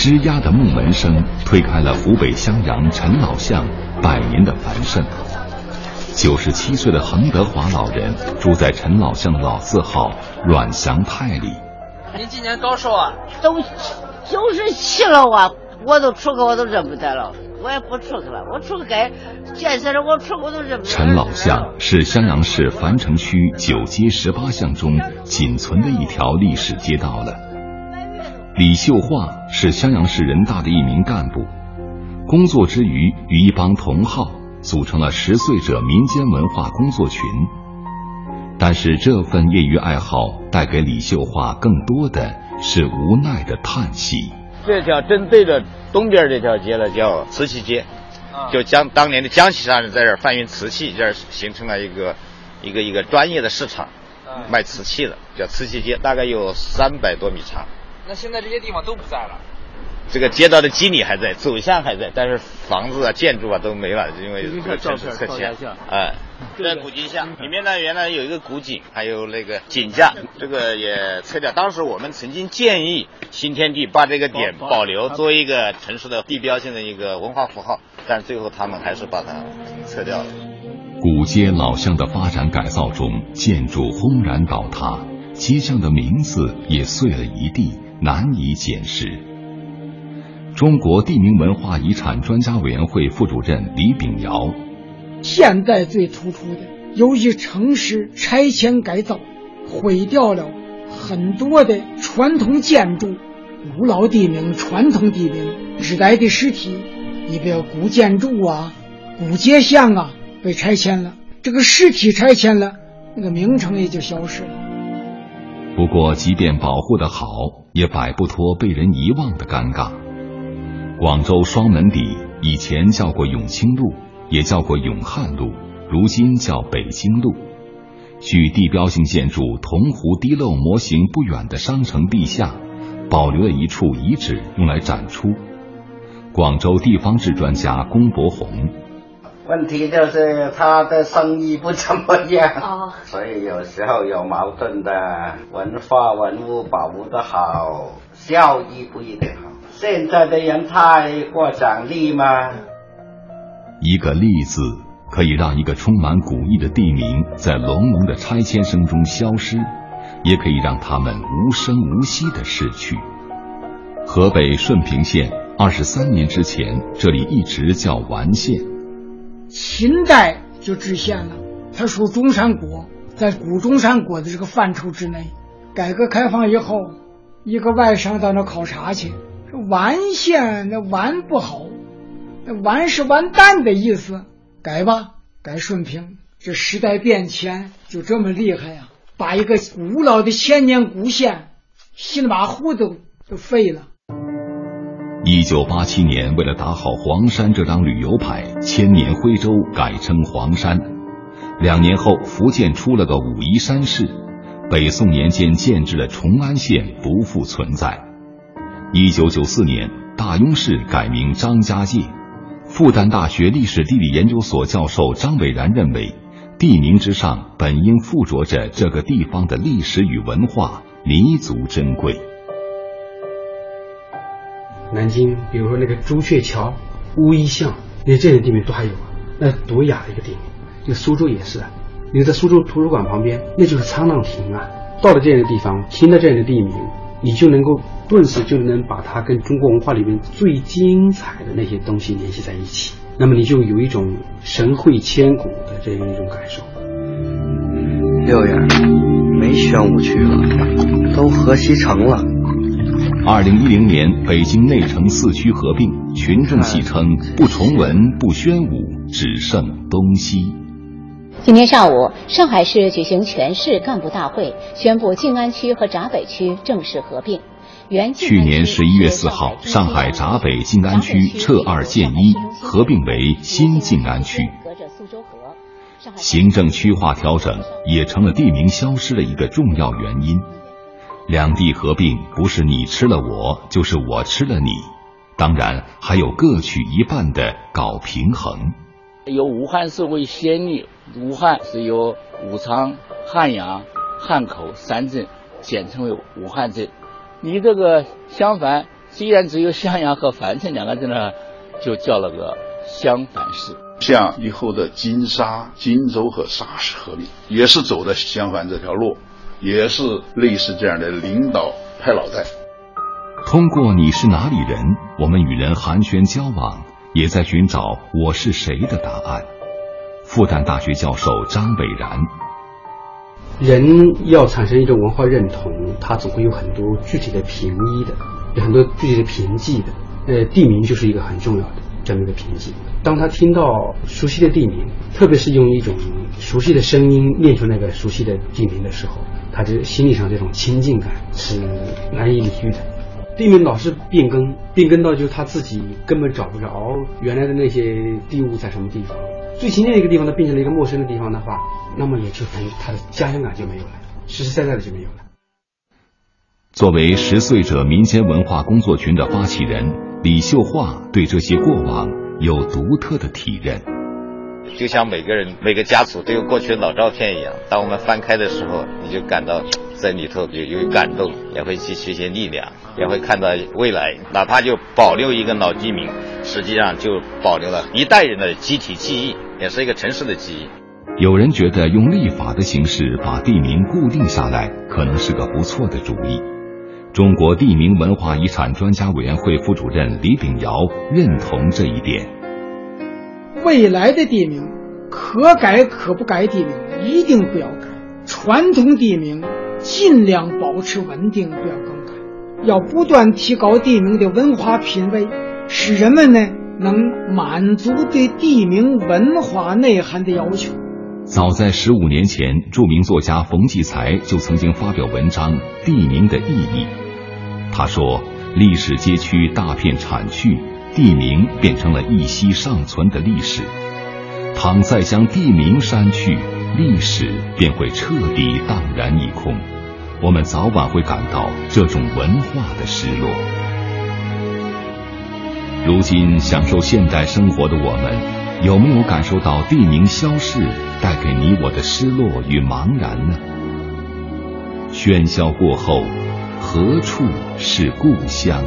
吱呀的木门声推开了湖北襄阳陈老巷百年的繁盛。九十七岁的恒德华老人住在陈老巷的老字号阮祥泰里。您今年高寿啊？都九十七了啊！我都出去我都认不得了，我也不出去了。我出去该见识的我出我都认不得。陈老巷是襄阳市樊城区九街十八巷中仅存的一条历史街道了。李秀华是襄阳市人大的一名干部，工作之余与一帮同好组成了十岁者民间文化工作群。但是这份业余爱好带给李秀华更多的是无奈的叹息。这条正对着东边这条街呢，叫瓷器街，就江当年的江西商人在这儿贩运瓷器，这儿形成了一个一个一个专业的市场，卖瓷器的，叫瓷器街，大概有三百多米长。那现在这些地方都不在了。这个街道的基理还在，走向还在，但是房子啊、建筑啊都没了，因为这个城市拆迁。哎，在古井巷里面呢，原来有一个古井，还有那个井架，这个也拆掉。当时我们曾经建议新天地把这个点保留，作为一个城市的地标性的一个文化符号，但最后他们还是把它撤掉了。古街老巷的发展改造中，建筑轰然倒塌，街巷的名字也碎了一地，难以检视。中国地名文化遗产专家委员会副主任李炳尧：现在最突出的，由于城市拆迁改造，毁掉了很多的传统建筑、古老地名、传统地名、历代的实体，你比如古建筑啊、古街巷啊，被拆迁了。这个实体拆迁了，那个名称也就消失了。不过，即便保护的好，也摆不脱被人遗忘的尴尬。广州双门底以前叫过永清路，也叫过永汉路，如今叫北京路。距地标性建筑铜湖滴漏模型不远的商城地下，保留了一处遗址用来展出。广州地方志专家龚伯宏：问题就是他的生意不怎么样，所以有时候有矛盾的。文化文物保护的好，效益不一定好。现在的人太过奖励吗？一个“利”字可以让一个充满古意的地名在隆隆的拆迁声中消失，也可以让他们无声无息的逝去。河北顺平县二十三年之前，这里一直叫完县。秦代就置县了，它属中山国，在古中山国的这个范畴之内。改革开放以后，一个外商到那考察去。说完县那完不好，那完是完蛋的意思，改吧，改顺平。这时代变迁就这么厉害呀，把一个古老的千年古县，稀里马虎都都废了。一九八七年，为了打好黄山这张旅游牌，千年徽州改称黄山。两年后，福建出了个武夷山市，北宋年间建制的崇安县不复存在。一九九四年，大庸市改名张家界。复旦大学历史地理研究所教授张伟然认为，地名之上本应附着着这个地方的历史与文化，弥足珍贵。南京，比如说那个朱雀桥、乌衣巷，那这些地名都还有啊，那多雅的一个地名。就苏州也是啊，你在苏州图书馆旁边，那就是沧浪亭啊。到了这样的地方，听到这样的地名。你就能够顿时就能把它跟中国文化里面最精彩的那些东西联系在一起，那么你就有一种神会千古的这样一种感受。六爷，没宣武区了，都河西城了。二零一零年，北京内城四区合并，群众戏称不崇文不宣武，只剩东西。今天上午，上海市举行全市干部大会，宣布静安区和闸北区正式合并。原去年十一月四号，上海闸北静安区撤二建一，合并为新静安区。隔着苏州河，行政区划调整也成了地名消失的一个重要原因。两地合并不是你吃了我，就是我吃了你，当然还有各取一半的搞平衡。由武汉市为先例。武汉是由武昌、汉阳、汉口三镇简称为武汉镇。你这个襄樊虽然只有襄阳和樊城两个镇呢，就叫了个襄樊市。像以后的金沙、荆州和沙市合并，也是走的襄樊这条路，也是类似这样的领导派脑袋。通过你是哪里人，我们与人寒暄交往，也在寻找我是谁的答案。复旦大学教授张伟然，人要产生一种文化认同，它总会有很多具体的凭依的，有很多具体的凭记的。呃，地名就是一个很重要的这么一个凭记。当他听到熟悉的地名，特别是用一种熟悉的声音念出那个熟悉的地名的时候，他这心理上这种亲近感是难以理喻的。地名老是变更，变更到就他自己根本找不着原来的那些地物在什么地方。最亲近的一个地方，它变成了一个陌生的地方的话，那么也就等于他的家乡感就没有了，实实在在的就没有了。作为十岁者民间文化工作群的发起人，李秀华对这些过往有独特的体认。就像每个人每个家族都有过去的老照片一样，当我们翻开的时候，你就感到在里头有有感动，也会汲取一些力量，也会看到未来。哪怕就保留一个老地名，实际上就保留了一代人的集体记忆，也是一个城市的记忆。有人觉得用立法的形式把地名固定下来，可能是个不错的主意。中国地名文化遗产专家委员会副主任李炳尧认同这一点。未来的地名，可改可不改地名一定不要改，传统地名尽量保持稳定，不要更改，要不断提高地名的文化品位，使人们呢能满足对地名文化内涵的要求。早在十五年前，著名作家冯骥才就曾经发表文章《地名的意义》，他说：“历史街区大片产区。”地名变成了一息尚存的历史，倘再将地名删去，历史便会彻底荡然一空。我们早晚会感到这种文化的失落。如今享受现代生活的我们，有没有感受到地名消逝带给你我的失落与茫然呢？喧嚣过后，何处是故乡？